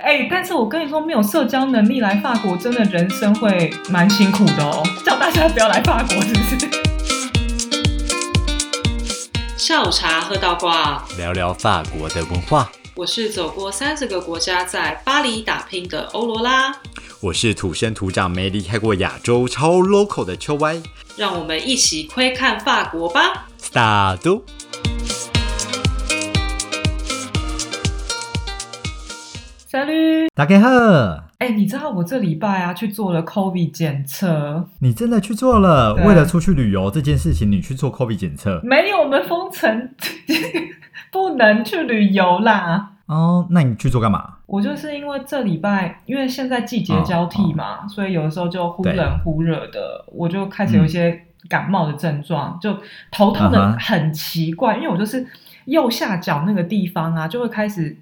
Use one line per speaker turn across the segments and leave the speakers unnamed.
哎、但是我跟你说，没有社交能力来法国，真的人生会蛮辛苦的哦。叫大家不要来法国，是不是？
下午茶喝到挂，
聊聊法国的文化。
我是走过三十个国家，在巴黎打拼的欧罗拉，
我是土生土长没离开过亚洲超 local 的秋歪。
让我们一起窥看法国吧。
Start！
小绿，
大家好，
哎，你知道我这礼拜啊去做了 COVID 检测，
你真的去做了？
对
为了出去旅游这件事情，你去做 COVID 检测
没有我们封城，不能去旅游啦。
哦？那你去做干嘛？
我就是因为这礼拜，因为现在季节交替嘛，所以有的时候就忽冷忽热的，我就开始有一些感冒的症状，就头痛的很奇怪，因为我就是右下角那个地方啊，就会开始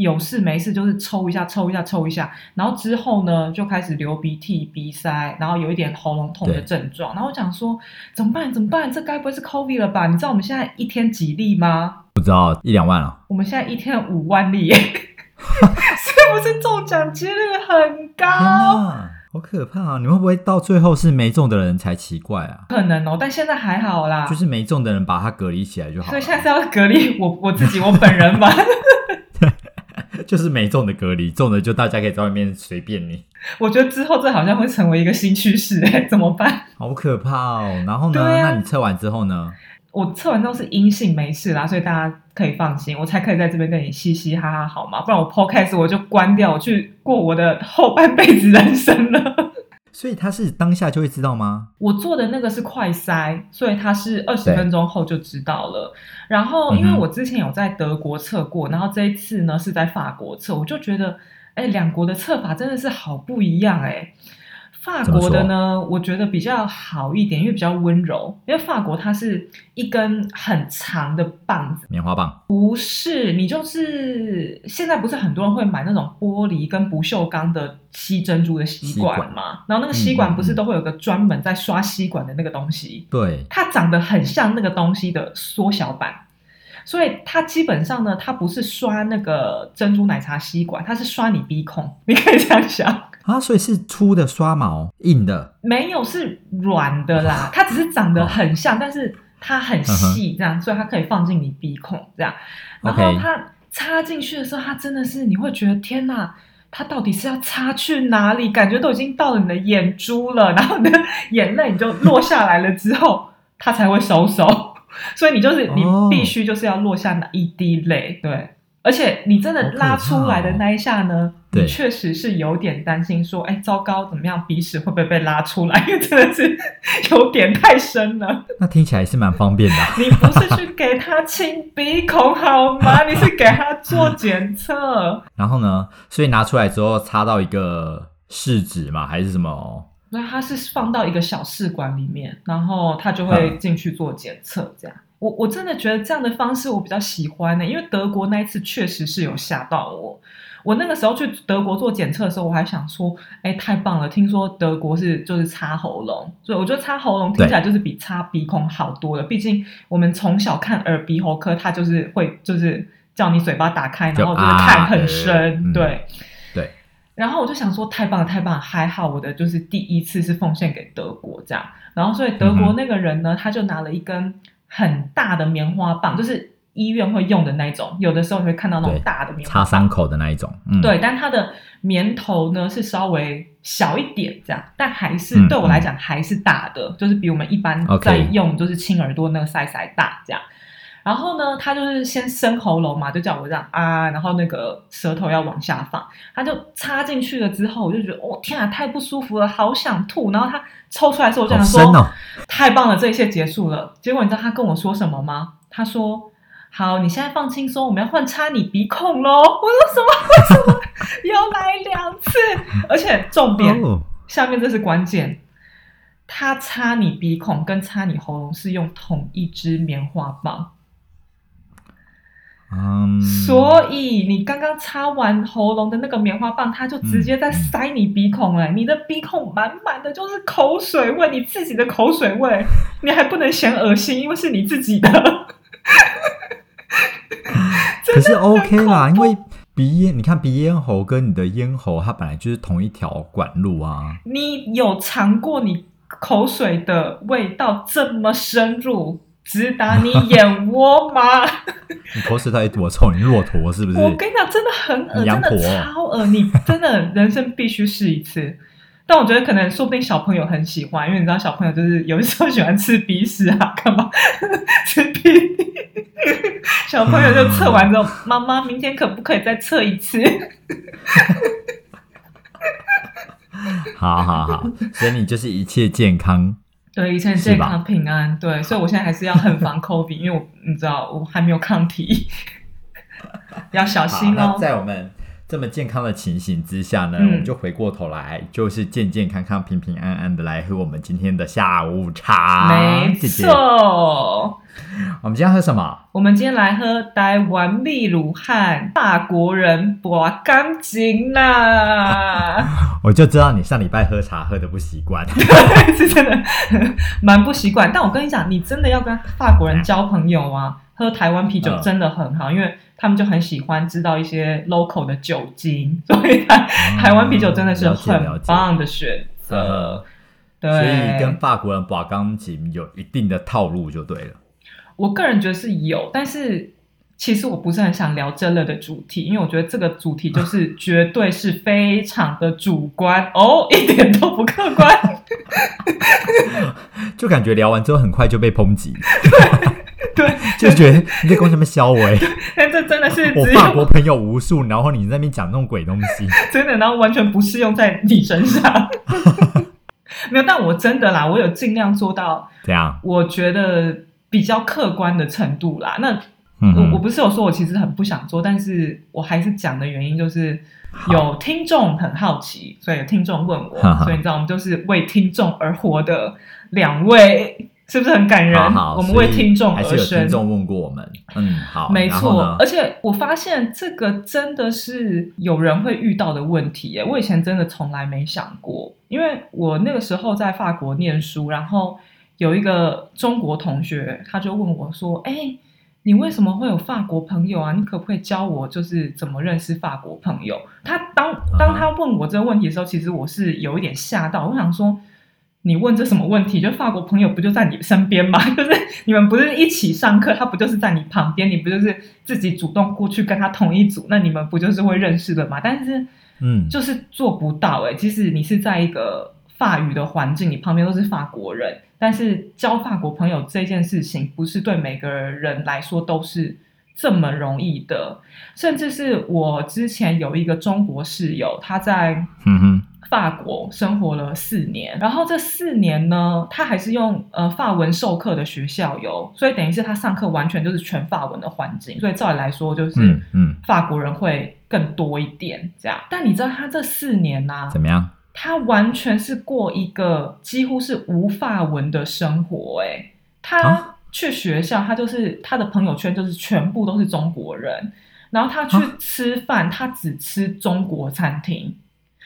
有事没事就是抽一下抽一下抽一下，然后之后呢就开始流鼻涕、鼻塞，然后有一点喉咙痛的症状，然后我想说怎么办？怎么办？这该不会是 COVID 了吧？你知道我们现在一天几例吗？
不知道一两万啊？
我们现在一天五万例耶，是不是中奖几率很高？
好可怕啊！你会不会到最后是没中的人才奇怪啊？
可能哦，但现在还好啦。
就是没中的人把他隔离起来就好了
所以。现在是要隔离我我自己我本人嘛。
就是没中的隔离，中的就大家可以在外面随便你，
我觉得之后这好像会成为一个新趋势，哎，怎么办？
好可怕哦。然后呢？
啊
那你测完之后呢？
我测完之后是阴性，没事啦，所以大家可以放心，我才可以在这边跟你嘻嘻哈哈，好吗？不然我 podcast 我就关掉，我去过我的后半辈子人生了。
所以他是当下就会知道吗？
我做的那个是快筛，所以他是二十分钟后就知道了。然后，因为我之前有在德国测过，然后这一次呢是在法国测，我就觉得，哎，两国的测法真的是好不一样哎。法国的呢，我觉得比较好一点，因为比较温柔。因为法国它是一根很长的棒子，
棉花棒
不是你就是现在不是很多人会买那种玻璃跟不锈钢的吸珍珠的吸
吸管
管嘛？然后那个吸管不是都会有个专门在刷吸管的那个东西，
对，
它长得很像那个东西的缩小版。所以它基本上呢，它不是刷那个珍珠奶茶吸管，它是刷你鼻孔。你可以这样想，
啊，所以是粗的刷毛，硬的，
没有是软的啦，它只是长得很像，但是它很细，这样，所以它可以放进你鼻孔这样。然后它插进去的时候，它真的是你会觉得天哪，它到底是要插去哪里？感觉都已经到了你的眼珠了，然后你的 眼泪你就落下来了之后，它才会收手。所以你就是你
哦
必须就是要落下那一滴泪，对。而且你真的拉出来的那一下呢，
对
你确实是有点担心，说，哎，糟糕，怎么样，鼻屎会不会被拉出来？因 为真的是有点太深了。
那听起来是蛮方便的啊、
你不是去给他清鼻孔好吗？你是给他做检测。
然后呢，所以拿出来之后插到一个试纸嘛，还是什么？
那它是放到一个小试管里面，然后他就会进去做检测，这样。我我真的觉得这样的方式我比较喜欢呢、因为德国那一次确实是有吓到我。我那个时候去德国做检测的时候，我还想说，哎，太棒了！听说德国是就是擦喉咙，所以我觉得擦喉咙听起来就是比擦鼻孔好多了。毕竟我们从小看耳鼻喉科，它就是会就是叫你嘴巴打开，然后就是看很深，
啊呃嗯
对。
对，
然后我就想说，太棒了，太棒了！还好我的就是第一次是奉献给德国这样。然后所以德国那个人呢，他就拿了一根很大的棉花棒，就是医院会用的那种，有的时候你会看到那种大的棉花棒。
插伤口的那一种。嗯，
对，但它的棉头呢是稍微小一点这样，但还是、
嗯
对我来讲还是大的，就是比我们一般在用就是亲耳朵那个 size 还大这样。然后呢，他就是先伸喉咙嘛，就叫我这样啊，然后那个舌头要往下放，他就插进去了之后，我就觉得哦天啊，太不舒服了，好想吐。然后他抽出来的时候，我就想说，
哦。
太棒了，这一切结束了。结果你知道他跟我说什么吗？他说：“好，你现在放轻松，我们要换插你鼻孔喽。”我说什么？为什么要来两次？而且重点、
哦，
下面这是关键，他擦你鼻孔跟擦你喉咙是用同一支棉花棒。
嗯，
所以你刚刚擦完喉咙的那个棉花棒，它就直接在塞你鼻孔了、你的鼻孔满满的就是口水味，你自己的口水味，你还不能嫌恶心，因为是你自己的。
可是 OK 啦，因为鼻咽，你看鼻咽喉跟你的咽喉，它本来就是同一条管路啊。
你有尝过你口水的味道这么深入，直达你眼窝吗？
你口水到底多臭？你骆驼是不是？
我跟你讲，真的很恶，真的超恶，你真的人生必须试一次。但我觉得可能说不定小朋友很喜欢，因为你知道小朋友就是有的时候喜欢吃鼻屎啊，干嘛吃屁？小朋友就测完之后，妈妈明天可不可以再测一次？
好好好，所以你就是一切健康。
对，一切健康平安。对，所以我现在还是要很防 COVID，因为我你知道我还没有抗体，要小，心哦。
那在我们这么健康的情形之下呢，
嗯
我们就回过头来，就是健健康康、平平安安的来喝我们今天的下午茶。
没
姐姐，
错。
我们今天喝什么？
我们今天来喝台湾秘鲁汉法国人博干净啦，
我就知道你上礼拜喝茶喝的不习惯。
是真的蛮不习惯。但我跟你讲，你真的要跟法国人交朋友啊，喝台湾啤酒
嗯
真的很好，因为他们就很喜欢知道一些 local 的酒精，所以台台湾啤酒真的是很棒的选择
呃。
对，
所以跟法国人把钢琴有一定的套路就对了。
我个人觉得是有，但是其实我不是很想聊这类的主题，因为我觉得这个主题就是绝对是非常的主观哦，一点都不客观。
就感觉聊完之后很快就被抨击，
对，
就觉得你在跟什么消维？
但这真的是
我法国朋友无数，然后你在那边讲那种鬼东西，
真的，然后完全不适用在你身上。没有，但我真的啦，我有尽量做到，
怎样？
我觉得比较客观的程度啦。那我我不是有说我其实很不想做，但是我还是讲的原因就是有听众很好奇，所以有听众问我，所以你知道我们就是为听众而活的两位，是不是很感人？
好好，
我们为听众
还是有
而生
听。众问过我们，嗯，好，
没错而且我发现这个真的是有人会遇到的问题耶。我以前真的从来没想过，因为我那个时候在法国念书，然后有一个中国同学，他就问我说：“哎，你为什么会有法国朋友啊？你可不可以教我，就是怎么认识法国朋友？”他当当他问我这个问题的时候，其实我是有一点吓到，我想说。你问这什么问题？就法国朋友不就在你身边吗？就是你们不是一起上课，他不就是在你旁边？你不就是自己主动过去跟他同一组？那你们不就是会认识的吗？但是
嗯，
就是做不到诶、即使你是在一个法语的环境，你旁边都是法国人，但是交法国朋友这件事情，不是对每个人来说都是这么容易的。甚至是我之前有一个中国室友，他在
嗯哼，
法国生活了四年，然后这四年呢，他还是用呃法文授课的学校有，所以等于是他上课完全就是全法文的环境，所以照理来说就是
嗯嗯，
法国人会更多一点这样。但你知道他这四年呢、
怎么样？
他完全是过一个几乎是无法文的生活、欸，他
啊？
去学校，他就是他的朋友圈就是全部都是中国人，然后他去
啊
吃饭，他只吃中国餐厅，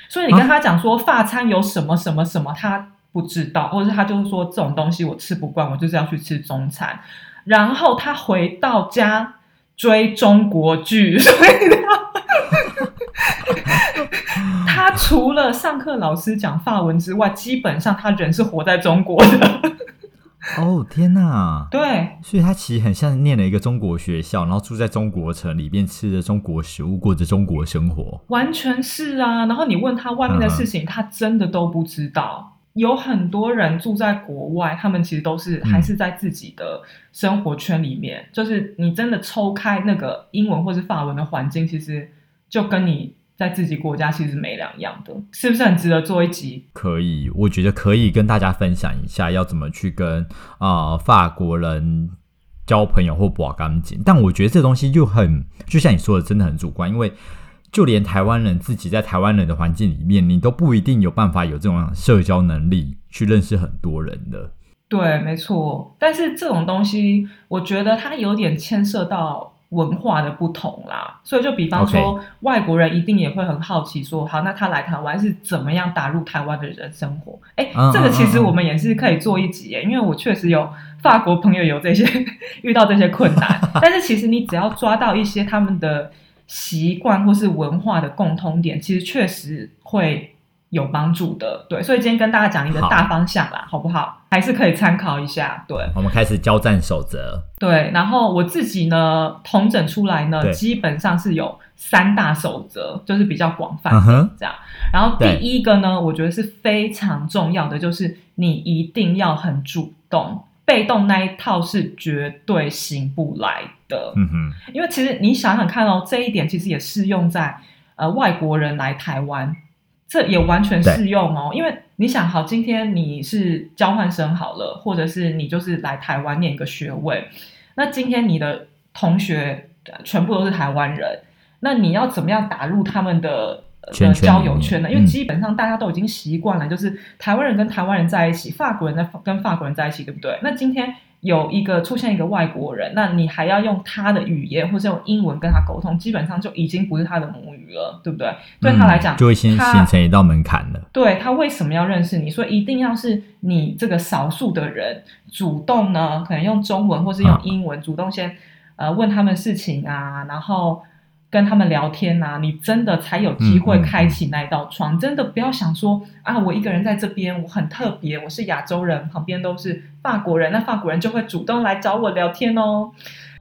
所以你跟他讲说法餐有什么什么什么，他不知道，或者是他就是说这种东西我吃不惯，我就是要去吃中餐，然后他回到家追中国剧，所以他他除了上课老师讲法文之外，基本上他人是活在中国的。
哦天哪！
对，
所以他其实很像念了一个中国学校，然后住在中国城里面，吃着中国食物，过着中国生活。
完全是啊。然后你问他外面的事情，他真的都不知道。有很多人住在国外，他们其实都是
嗯
还是在自己的生活圈里面。就是你真的抽开那个英文或是法文的环境，其实就跟你在自己国家其实没两样的，是不是很值得做一集？
可以，我觉得可以跟大家分享一下要怎么去跟啊、呃法国人交朋友或把干净。但我觉得这东西就很，就像你说的，真的很主观，因为就连台湾人自己在台湾人的环境里面，你都不一定有办法有这种社交能力去认识很多人的。
对，没错。但是这种东西，我觉得它有点牵涉到文化的不同啦。所以就比方说外国人一定也会很好奇说，好，那他来台湾是怎么样打入台湾的人生活？哎
嗯，
这个其实我们也是可以做一集耶，因为我确实有法国朋友有这些 遇到这些困难，但是其实你只要抓到一些他们的习惯或是文化的共通点，其实确实会有帮助的。对，所以今天跟大家讲一个大方向啦，好不好？还是可以参考一下。对
我们开始交战守则。
对，然后我自己呢，统整出来呢，基本上是有三大守则，就是比较广泛
嗯哼，
这样。然后第一个呢，我觉得是非常重要的，就是你一定要很主动，被动那一套是绝对行不来的。
嗯哼，
因为其实你想想看哦，这一点其实也适用在呃外国人来台湾，这也完全适用哦。因为你想好，今天你是交换生好了，或者是你就是来台湾念一个学位，那今天你的同学呃全部都是台湾人，那你要怎么样打入他们的？呃的交友圈呢？因为
嗯
基本上大家都已经习惯了，就是台湾人跟台湾人在一起，法国人在跟法国人在一起，对不对？那今天有一个出现一个外国人，那你还要用他的语言或者用英文跟他沟通，基本上就已经不是他的母语了，对不对？对他来讲，
嗯就会先形成一道门槛了。
对他为什么要认识你？所以一定要是你这个少数的人主动呢，可能用中文或是用
啊
英文主动先呃问他们事情啊，然后跟他们聊天啊，你真的才有机会开启那一道窗。真的不要想说啊，我一个人在这边，我很特别，我是亚洲人，旁边都是法国人，那法国人就会主动来找我聊天哦。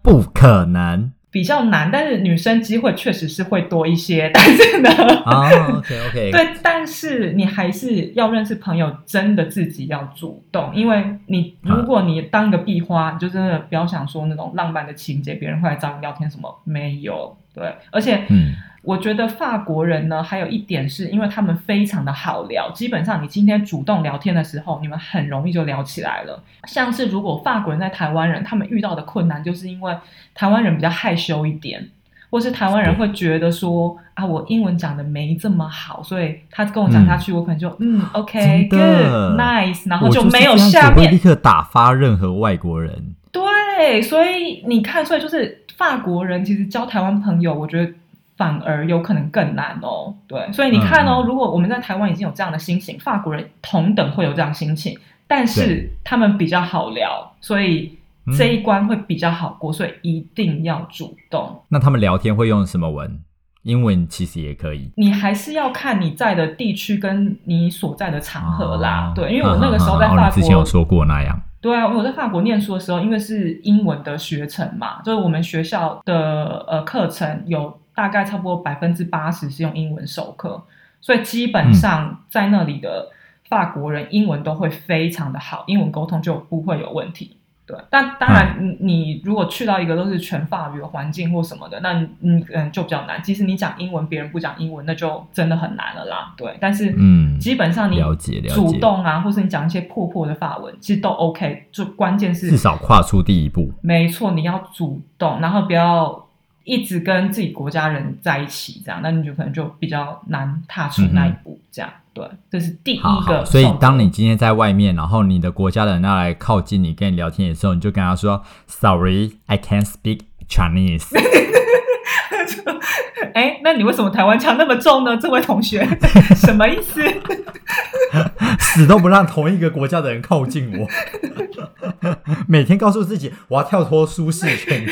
不可能
比较难，但是女生机会确实是会多一些，但是呢，
啊！OK OK，
对，但是你还是要认识朋友，真的自己要主动，因为你
啊
如果你当一个壁花，你就真的不要想说那种浪漫的情节，别人会来找你聊天什么没有。对，而且
嗯，
我觉得法国人呢，还有一点是因为他们非常的好聊，基本上你今天主动聊天的时候，你们很容易就聊起来了。像是如果法国人在台湾人，他们遇到的困难，就是因为台湾人比较害羞一点。或是台湾人会觉得说啊，我英文讲的没这么好，所以他跟我讲下去，我可能就嗯，OK，good，nice，然后就没有下面
会立刻打发任何外国人。
对，所以你看，所以就是法国人其实交台湾朋友，我觉得反而有可能更难哦。对，所以你看哦，如果我们在台湾已经有这样的心情，法国人同等会有这样的心情，但是他们比较好聊，所以
嗯
这一关会比较好过，所以一定要主动。
那他们聊天会用什么文？英文其实也可以。
你还是要看你在的地区跟你所在的场合啦。
哦
对，因为我那个时候在
哦
法国
你之前有，说过那样。
对啊，我在法国念书的时候，因为是英文的学程嘛，就是我们学校的呃课程有大概差不多百分之八十是用英文授课，所以基本上在那里的法国人英文都会非常的好，英文沟通就不会有问题。对，但当然，你你如果去到一个都是全法语的环境或什么的，那你你嗯就比较难。即使你讲英文，别人不讲英文，那就真的很难了啦。对，但是
嗯
基本上你
了解了解
主动啊，或是你讲一些破破的法文，其实都 OK。就关键是
至少跨出第一步。
没错，你要主动，然后不要一直跟自己国家人在一起，这样，那你就可能就比较难踏出那一步。这样，对，这是第一
好
个
好，所以当你今天在外面，然后你的国家的人要来靠近你，跟你聊天的时候，你就跟他说：“Sorry, I can't speak Chinese。
哎，那你为什么台湾腔那么重呢？这位同学，什么意思？”
死都不让同一个国家的人靠近我。每天告诉自己，我要跳脱舒适圈。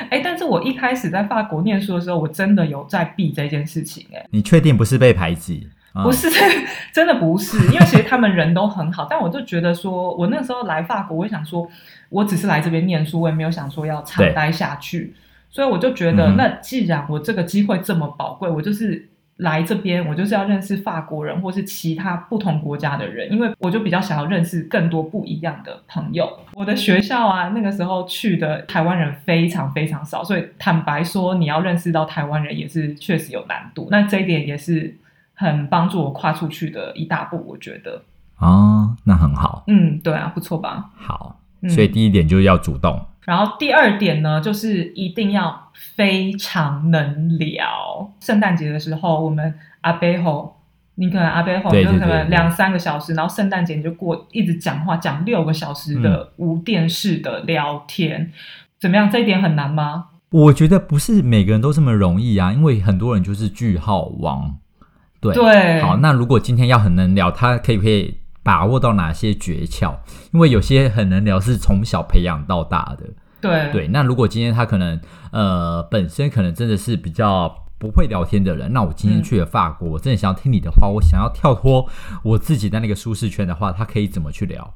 对
哎，但是我一开始在法国念书的时候，我真的有在避这件事情、哎。
你确定不是被排挤？啊
不是，真的不是，因为其实他们人都很好，但我就觉得说，我那时候来法国，我想说，我只是来这边念书，我也没有想说要长待下去，所以我就觉得，
嗯
那既然我这个机会这么宝贵，我就是来这边，我就是要认识法国人或是其他不同国家的人，因为我就比较想要认识更多不一样的朋友。我的学校啊，那个时候去的台湾人非常非常少，所以坦白说，你要认识到台湾人也是确实有难度。那这一点也是很帮助我跨出去的一大步，我觉得。
哦，那很好，
嗯，对啊，不错吧？
好。
嗯
所以第一点就是要主动。
然后第二点呢，就是一定要非常能聊。圣诞节的时候，我们阿贝吼，你可能阿贝吼
对
就是可能两三个小时，然后圣诞节你就过一直讲话，讲六个小时的无电视的聊天，怎么样？这一点很难吗？
我觉得不是每个人都这么容易啊，因为很多人就是句号王。对，
对，
好，那如果今天要很能聊，他可以不可以把握到哪些诀窍？因为有些很能聊是从小培养到大的，
对
对，那如果今天他可能呃本身可能真的是比较不会聊天的人，那我今天
嗯
去了法国，我真的想要听你的话，我想要跳脱我自己在那个舒适圈的话，他可以怎么去聊？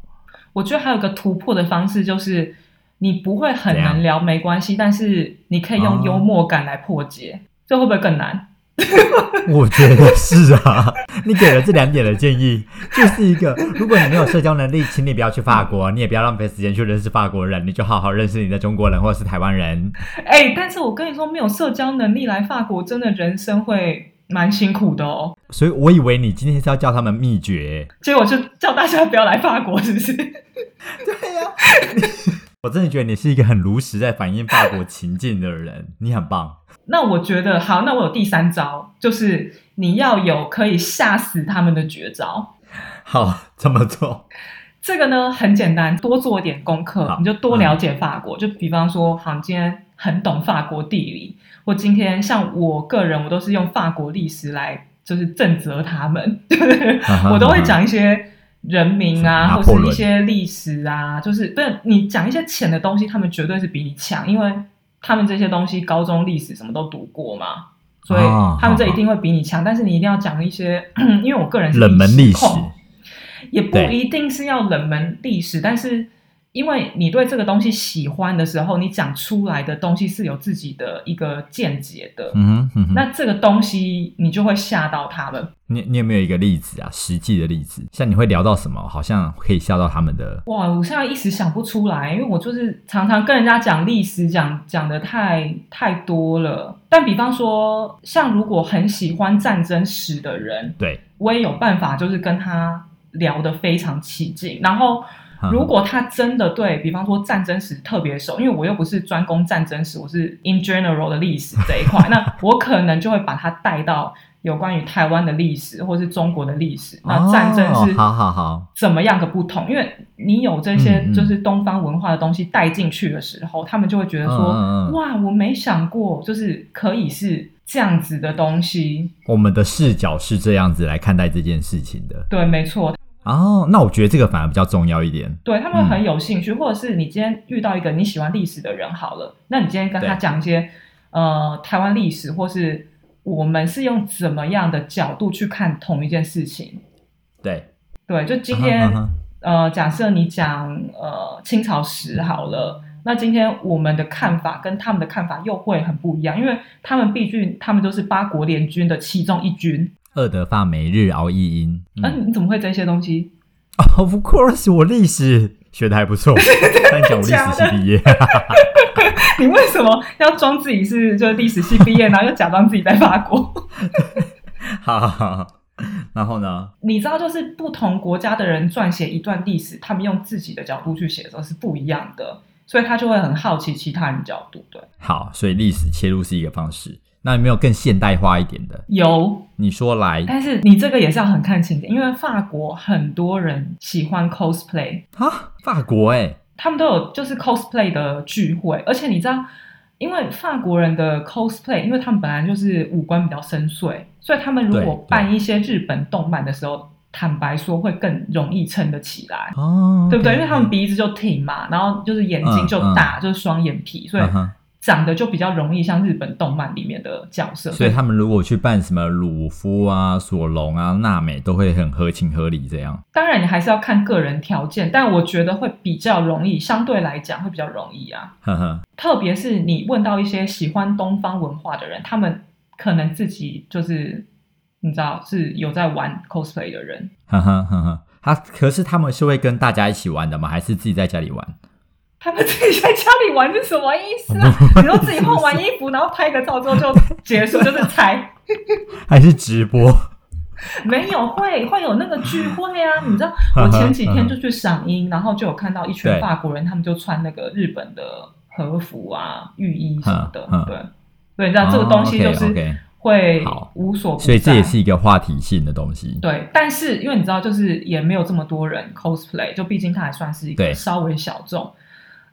我觉得还有一个突破的方式，就是你不会很能聊没关系，但是你可以用
哦
幽默感来破解，这会不会更难？
我觉得是啊，你给了这两点的建议，就是一个，如果你没有社交能力，请你不要去法国，你也不要浪费时间去认识法国人，你就好好认识你的中国人或者是台湾人。
哎，但是我跟你说，没有社交能力来法国，真的人生会蛮辛苦的哦。
所以我以为你今天是要教他们秘诀。
结果就叫大家不要来法国，是不是？
我真的觉得你是一个很如实在反映法国情境的人，你很棒。
那我觉得好，那我有第三招，就是你要有可以吓死他们的绝招。
好，怎么做？
这个呢很简单，多做一点功课，你就多了解法国。就比方说，好，你今天很懂法国地理，或今天像我个人，我都是用法国历史来就是正责他们，我都会讲一些人名啊，或是一些历史啊，就是不是你讲一些浅的东西，他们绝对是比你强，因为他们这些东西高中历史什么都读过嘛。所以他们这一定会比你强，但是你一定要讲一些，因为我个人是
冷门历史
控也不一定是要冷门历史，但是因为你对这个东西喜欢的时候，你讲出来的东西是有自己的一个见解的，
嗯哼嗯哼，
那这个东西你就会吓到他们。
你你有没有一个例子啊？实际的例子，像你会聊到什么，好像可以吓到他们的。
哇，我现在一时想不出来，因为我就是常常跟人家讲历史，讲讲的太太多了。但比方说，像如果很喜欢战争史的人，
对，
我也有办法，就是跟他聊得非常起劲。然后，如果他真的对比方说战争史特别熟，因为我又不是专攻战争史，我是 in general 的历史这一块，那我可能就会把他带到有关于台湾的历史或是中国的历史。那战争是
哦好好好，
怎么样个不同？因为你有这些就是东方文化的东西带进去的时候，他们就会觉得说：哇，我没想过，就是可以是这样子的东西。
我们的视角是这样子来看待这件事情的。
对，没错，
哦，那我觉得这个反而比较重要一点。
对他们很有兴趣，或者是你今天遇到一个你喜欢历史的人，好了，那你今天跟他
对
讲一些呃台湾历史，或是我们是用怎么样的角度去看同一件事情。
对，
对，就今天。呃，假设你讲呃清朝史好了，那今天我们的看法跟他们的看法又会很不一样，因为他们毕竟他们都是八国联军的其中一军。
二德法每日熬一音。
嗯、你怎么会这些东西？
Of course，我历史学的还不错，但讲我历史系毕业。
你为什么要装自己是就是历史系毕业，然后又假装自己在法国？
好 好好，然后呢？
你知道，就是不同国家的人撰写一段历史，他们用自己的角度去写的时候是不一样的，所以他就会很好奇其他人角度。对，
好，所以历史切入是一个方式。那有没有更现代化一点的？
有。
你说来。
但是你这个也是要很看情节，因为法国很多人喜欢 cosplay，
啊，法国哎、
他们都有就是 cosplay 的聚会，而且你知道，因为法国人的 cosplay，因为他们本来就是五官比较深邃，所以他们如果办一些日本动漫的时候，坦白说会更容易撑得起来。
哦，
对不对？因为他们鼻子就挺嘛，然后就是眼睛就大，就是双眼皮，所以长得就比较容易像日本动漫里面的角色。
所以他们如果去扮什么鲁夫啊、索隆啊、娜美，都会很合情合理这样。
当然你还是要看个人条件，但我觉得会比较容易，相对来讲会比较容易啊。
呵呵，
特别是你问到一些喜欢东方文化的人，他们可能自己就是你知道是有在玩 cosplay 的人，
呵呵呵呵。他可是他们是会跟大家一起玩的吗？还是自己在家里玩？
他们自己在家里玩是什么意思啊？你说自己换完衣服，然后拍个照之后就结束，就是猜。
还是直播？
没有会会有那个聚会啊，你知道，我前几天就去赏樱，然后就有看到一群法国人，他们就穿那个日本的和服啊、浴衣什么的对，对，你知道这个东西就
哦
是会无所不在，
所以这也是一个话题性的东西。
对，但是因为你知道，就是也没有这么多人 cosplay，就毕竟它还算是一
对
个稍微小众。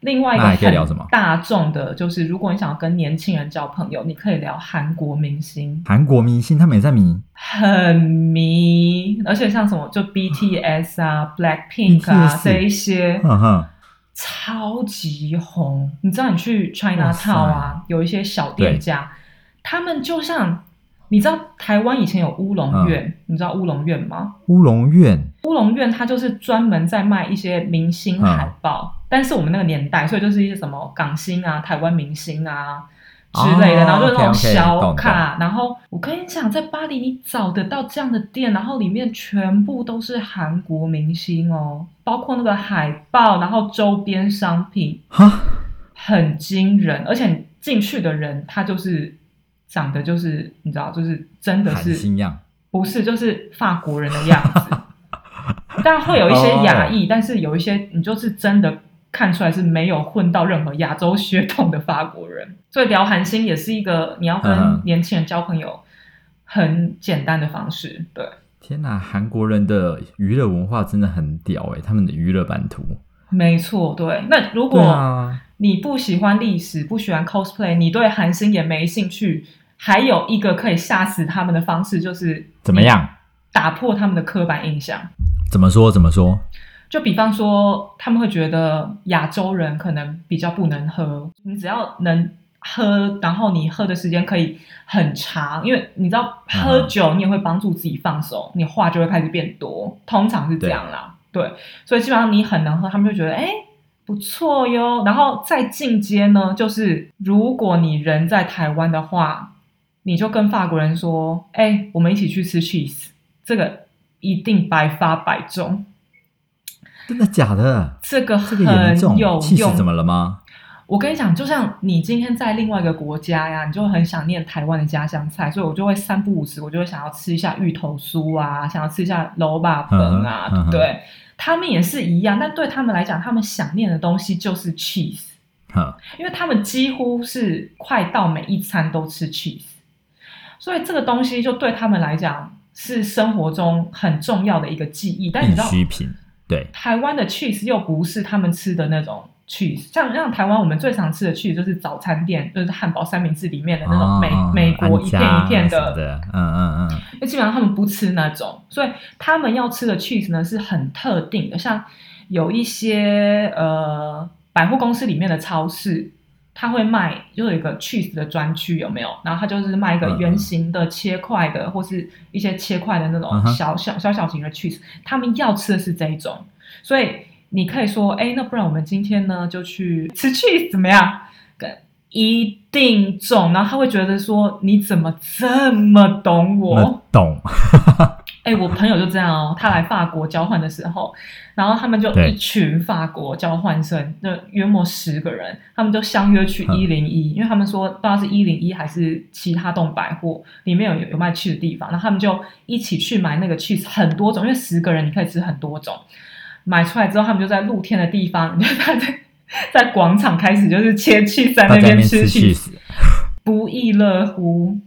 另外一个
那还可以聊什么？
很大众的，就是如果你想要跟年轻人交朋友，你可以聊韩国明星，
韩国明星他们也在迷。
很迷，而且像什么就 BTS 啊、Blackpink 啊这一些，
哼哼，
超级红。你知道，你去 China Town 啊，有一些小店家，他们就像你知道台湾以前有乌龙院，
嗯。
你知道乌龙院吗？
乌龙院。
乌龙院它就是专门在卖一些明星海报，但是我们那个年代，所以就是一些什么港星啊、台湾明星啊之类的，
哦
然后就是那种小
懂
卡。然后我跟你讲，在巴黎你找得到这样的店，然后里面全部都是韩国明星哦，包括那个海报，然后周边商品，
哈，
很惊人。而且进去的人，他就是长得就是你知道，就是真的是不是，就是法国人的样子。当然会有一些亚
哦
裔，但是有一些你就是真的看出来是没有混到任何亚洲血统的法国人。所以聊韩星也是一个你要
嗯
跟年轻人交朋友很简单的方式。对，
天哪，韩国人的娱乐文化真的很屌诶，他们的娱乐版图。
没错，对。那如果
啊，
你不喜欢历史，不喜欢 cosplay，你对韩星也没兴趣，还有一个可以吓死他们的方式就是
怎么样？
打破他们的刻板印象。
怎么说？怎么说？
就比方说，他们会觉得亚洲人可能比较不能喝，你只要能喝，然后你喝的时间可以很长，因为你知道
嗯
喝酒你也会帮助自己放松，你话就会开始变多，通常是这样啦。对，所以基本上你很能喝，他们就觉得哎不错哟。然后再进阶呢，就是如果你人在台湾的话，你就跟法国人说，哎，我们一起去吃 cheese，这个一定百发百中。
真的假的？
这个
这个
很有，用。
气死怎么了吗？
我跟你讲，就像你今天在另外一个国家呀，你就会很想念台湾的家乡菜，所以我就会三不五时，我就会想要吃一下芋头酥啊，想要吃一下萝卜粉啊，
嗯嗯
对不对？他们也是一样，但对他们来讲，他们想念的东西就是 cheese，
哼，
因为他们几乎是快到每一餐都吃 cheese，所以这个东西就对他们来讲是生活中很重要的一个记忆。但你知道，
需品。对，
台湾的 cheese 又不是他们吃的那种 cheese，像像台湾我们最常吃的 cheese 就是早餐店，就是汉堡三明治里面的那种美、
哦
美国一片一片的，
嗯嗯嗯，
因为基本上他们不吃那种，所以他们要吃的 cheese 呢是很特定的，像有一些呃百货公司里面的超市。它会卖，就有一个 cheese 的专区，有没有？然后他就是卖一个圆形的、切块的，或是一些切块的那种小小小小型的 cheese。他们要吃的是这一种，所以你可以说，哎，那不然我们今天呢就去吃 cheese 怎么样？跟一定中，然后他会觉得说，你怎么这么懂我？
我懂。
哎、我朋友就这样哦，他来法国交换的时候，然后他们就一群法国交换生，就约莫十个人，他们就相约去
嗯
一零一，因为他们说不知道是一零一还是其他栋百货里面有有卖 cheese 的地方，然后他们就一起去买那个 cheese，很多种，因为十个人你可以吃很多种。买出来之后，他们就在露天的地方，就在在在广场开始就是切 cheese 在那边吃
面吃 cheese，cheese。
不亦乐乎。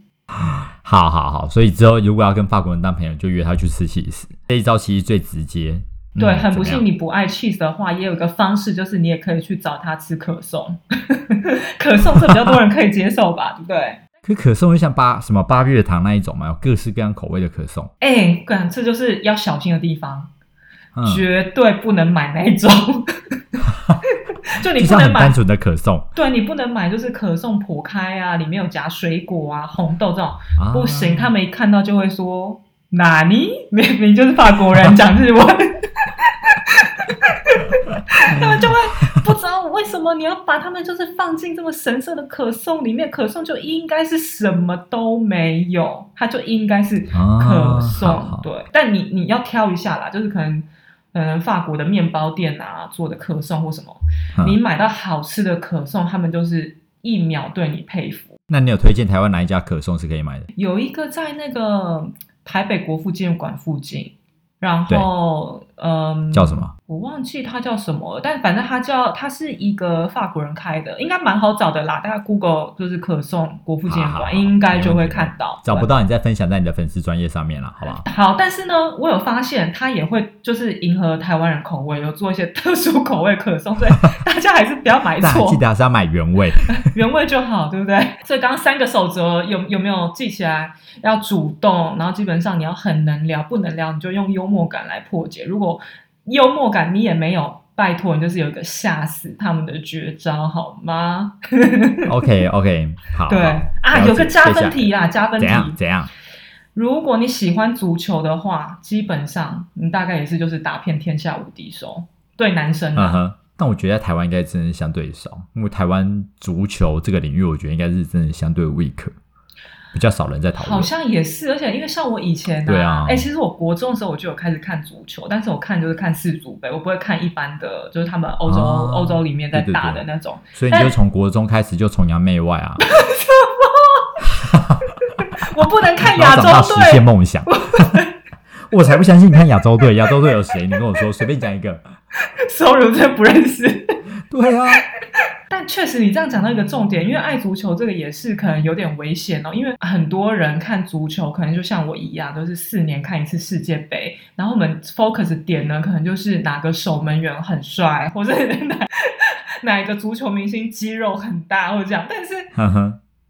好好好，所以之后如果要跟法国人当朋友，就约他去吃 cheese。这一招其实最直接。嗯
对，很不幸你不爱 cheese 的话，也有一个方式，就是你也可以去找他吃可颂。可颂是比较多人可以接受吧，对不对？
可可颂就像八什么八月糖那一种嘛，有各式各样口味的可颂。
哎，干，这就是要小心的地方，
嗯，
绝对不能买那一种。就你不能买
很单，纯的可颂，
对你不能买，就是可颂剖开啊，里面有夹水果啊、红豆这种，
啊
不行。他们一看到就会说：“哪里？明明就是法国人讲日文。”他们就会不知道为什么你要把他们就是放进这么神圣的可颂里面，可颂就应该是什么都没有，它就应该是可颂。
啊好好
对，但你你要挑一下啦，就是可能。嗯，法国的面包店啊做的可颂或什么，
嗯
你买到好吃的可颂，他们就是一秒对你佩服。
那你有推荐台湾哪一家可颂是可以买的？
有一个在那个台北国父纪念馆附近，然后嗯，
叫什么？
我忘记它叫什么了，但反正它叫它是一个法国人开的，应该蛮好找的啦。大家 Google 就是可颂国父纪念馆，应该就会看到。
找不到你再分享在你的粉丝专业上面了，好不好？
好，但是呢，我有发现它也会就是迎合台湾人口味，有做一些 特殊口味可颂，所以 大家还是不要买错
记，得还是要买原味。
原味就好，对不对？所以刚刚三个守则有有没有记起来？要主动，然后基本上你要很能聊，不能聊你就用幽默感来破解。如果幽默感你也没有，拜托你就是有一个吓死他们的绝招好吗
？OK OK，好，
对啊，有个加分题啦，加分题
怎。样怎样？
如果你喜欢足球的话，基本上你大概也是就是打遍天下无敌手。对男生啊，
但我觉得在台湾应该真的相对少，因为台湾足球这个领域，我觉得应该是真的相对 weak，比较少人在讨论。
好像也是，而且因为像我以前
对啊
哎、其实我国中的时候我就有开始看足球，但是我看就是看世足杯，我不会看一般的，就是他们欧洲
哦
欧、洲里面在打的那种。
所以你就从国中开始就崇洋媚外啊，
我不能看
然
亚洲
实现
队，
梦想。我才不相信你看亚洲队，亚洲队有谁？你跟我说，随便讲一个。
sorry，我真的不认识。
对啊，
但确实，你这样讲到一个重点，因为爱足球这个也是可能有点危险哦。因为很多人看足球，可能就像我一样，都是四年看一次世界杯，然后我们 focus 点呢，可能就是哪个守门员很帅，或者哪哪一个足球明星肌肉很大，或者这样。但是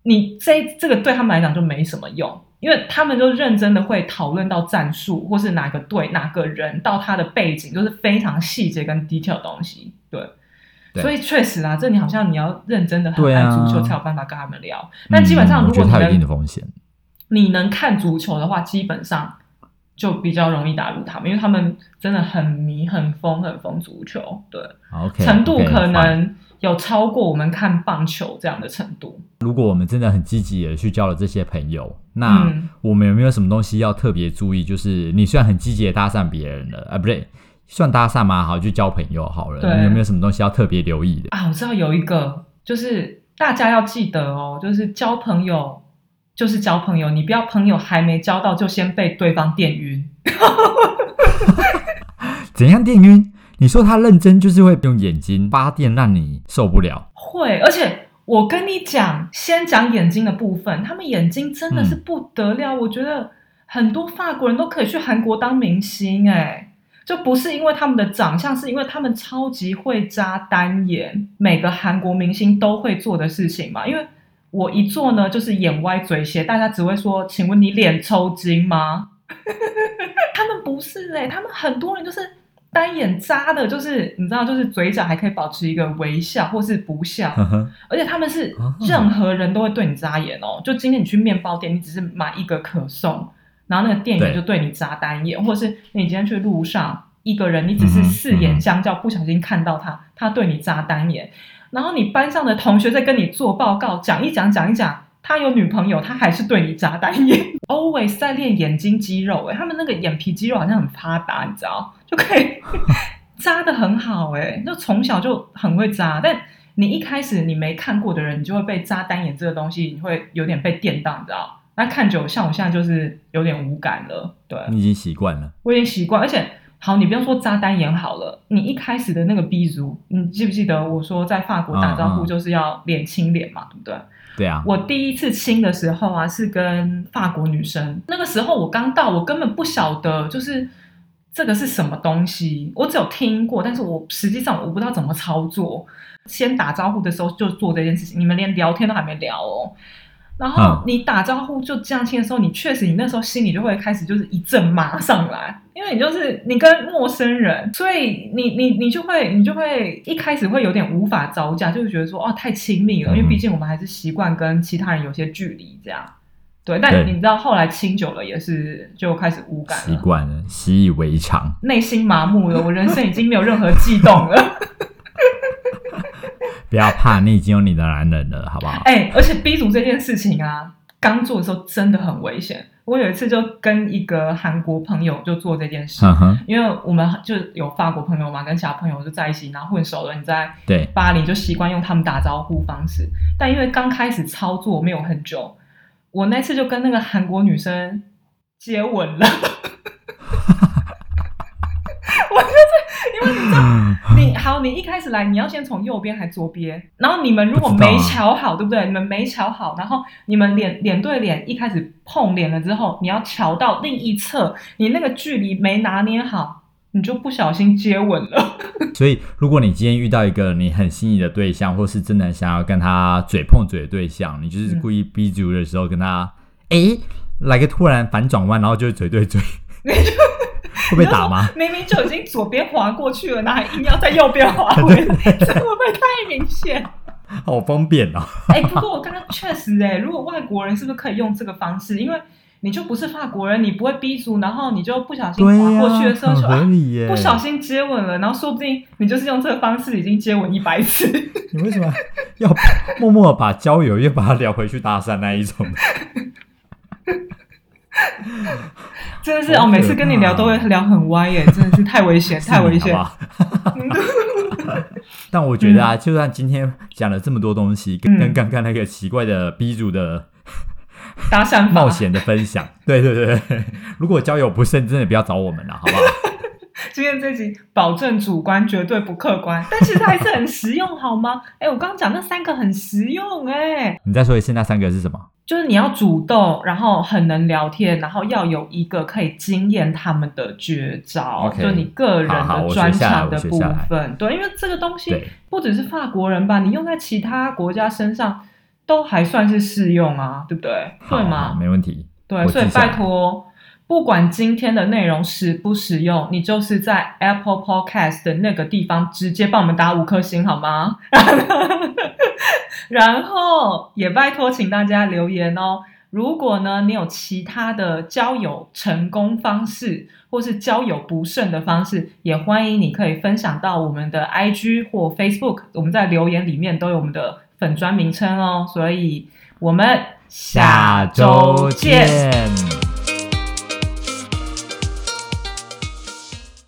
你这这个对他们来讲就没什么用，因为他们就认真的会讨论到战术，或是哪个队哪个人到他的背景，就是非常细节跟 detail 的东西。对，
对
所以确实啊，这你好像你要认真的很爱足球才有办法跟他们聊。但基本上，如果你
得它有一定的
能
风险。
你能看足球的话，基本上就比较容易打入他们，因为他们真的很迷、很疯、很疯足球。对
OK，
程度可能有超过我们看棒球这样的程度。
如果我们真的很积极的去交了这些朋友，那
嗯
我们有没有什么东西要特别注意？就是你虽然很积极的搭讪别人了，啊，不对，算搭讪吗？好，就交朋友好了。
对
你有没有什么东西要特别留意的？
啊，我知道有一个，就是大家要记得哦，就是交朋友就是交朋友，你不要朋友还没交到就先被对方电晕。
怎样电晕？你说他认真就是会用眼睛发电让你受不了。
会，而且我跟你讲，先讲眼睛的部分，他们眼睛真的是
嗯
不得了，我觉得很多法国人都可以去韩国当明星哎、就不是因为他们的长相，是因为他们超级会扎单眼，每个韩国明星都会做的事情嘛。因为我一做呢，就是眼歪嘴斜，大家只会说：“请问你脸抽筋吗？” 他们不是哎、他们很多人就是单眼扎的，就是你知道，就是嘴角还可以保持一个微笑或是不笑，而且他们是
哦
任何人都会对你扎眼哦。就今天你去面包店，你只是买一个可颂，然后那个店员就对你眨单眼，或者是你今天去路上一个人，你只是四眼相交，不小心看到他，他对你眨单眼，然后你班上的同学在跟你做报告，讲一讲讲一讲。他有女朋友，他还是对你眨单眼，always 在练眼睛肌肉、欸，他们那个眼皮肌肉好像很发达，你知道，就可以 扎的很好、欸，就从小就很会扎。但你一开始你没看过的人，你就会被扎单眼这个东西，你会有点被电到，你知道？那看久，像我现在就是有点无感了，对
你已经习惯了。
我已经习惯，而且。好，你不要说扎单眼好了，你一开始的那个 B 族，你记不记得我说在法国打招呼就是要脸亲脸嘛，对不对？
对啊，
我第一次亲的时候啊，是跟法国女生。那个时候我刚到，我根本不晓得就是这个是什么东西，我只有听过，但是我实际上我不知道怎么操作。先打招呼的时候就做这件事情，你们连聊天都还没聊哦。然后
嗯
你打招呼就这样亲的时候，你确实你那时候心里就会开始就是一阵麻上来，因为你就是你跟陌生人，所以你你你就会你就会一开始会有点无法招架，就会觉得说哦太亲密了，因为
嗯
毕竟我们还是习惯跟其他人有些距离这样。对，但你知道后来亲久了也是就开始无感
习
了，
惯了，习以为常。
内心麻木了，我人生已经没有任何悸动了。
不要怕，你已经有你的男人了，好不好？
哎、而且 B 组这件事情啊，刚做的时候真的很危险。我有一次就跟一个韩国朋友就做这件事，因为我们就有法国朋友嘛，跟其他朋友就在一起，然后混熟了，你在
对，
巴黎就习惯用他们打招呼方式。但因为刚开始操作没有很久，我那次就跟那个韩国女生接吻了。我就是 因为你知道。
嗯
你好，你一开始来，你要先从右边还左边，然后你们如果没瞧好，对不对？你们没瞧好，然后你们脸脸对脸，一开始碰脸了之后，你要瞧到另一侧，你那个距离没拿捏好，你就不小心接吻了。
所以，如果你今天遇到一个你很心仪的对象，或是真的想要跟他嘴碰嘴的对象，你就是故意逼足的时候跟他，诶，来个突然反转弯，然后就是嘴对嘴，会被打吗？
明明就已经左边滑过去了，那还硬要在右边滑回来，这会不会太明显？
好方便哦。
哎、不过我刚刚确实哎、如果外国人是不是可以用这个方式？因为你就不是法国人，你不会逼足，然后你就不小心、滑过去的时候
很
就、啊。不小心接吻了，然后说不定你就是用这个方式已经接吻一百次。
你为什么要默默把交友又把它聊回去搭讪那一种？
真的是哦，每次跟你聊都会聊很歪耶，真的是太危险，太危险。
但我觉得啊，就算今天讲了这么多东西，跟
嗯。
跟刚刚那个奇怪的 B 组的
搭讪
冒险的分享，对对对对，如果交友不慎，真的不要找我们了，好不好？
今天这集保证主观，绝对不客观，但其实还是很实用，好吗？哎，我刚刚讲那三个很实用，哎，
你再说一次，那三个是什么？
就是你要主动，然后很能聊天，然后要有一个可以惊艳他们的绝招就你个人的专长的部分。对，因为这个东西不只是法国人吧，你用在其他国家身上都还算是适用啊，对不对？对吗？
没问题。
对，所以拜托，不管今天的内容实不实用，你就是在 Apple Podcast 的那个地方直接帮我们打五颗星好吗？然后也拜托，请大家留言哦。如果呢，你有其他的交友成功方式，或是交友不慎的方式，也欢迎你可以分享到我们的 IG 或 Facebook，我们在留言里面都有我们的粉砖名称哦。所以我们
下周见。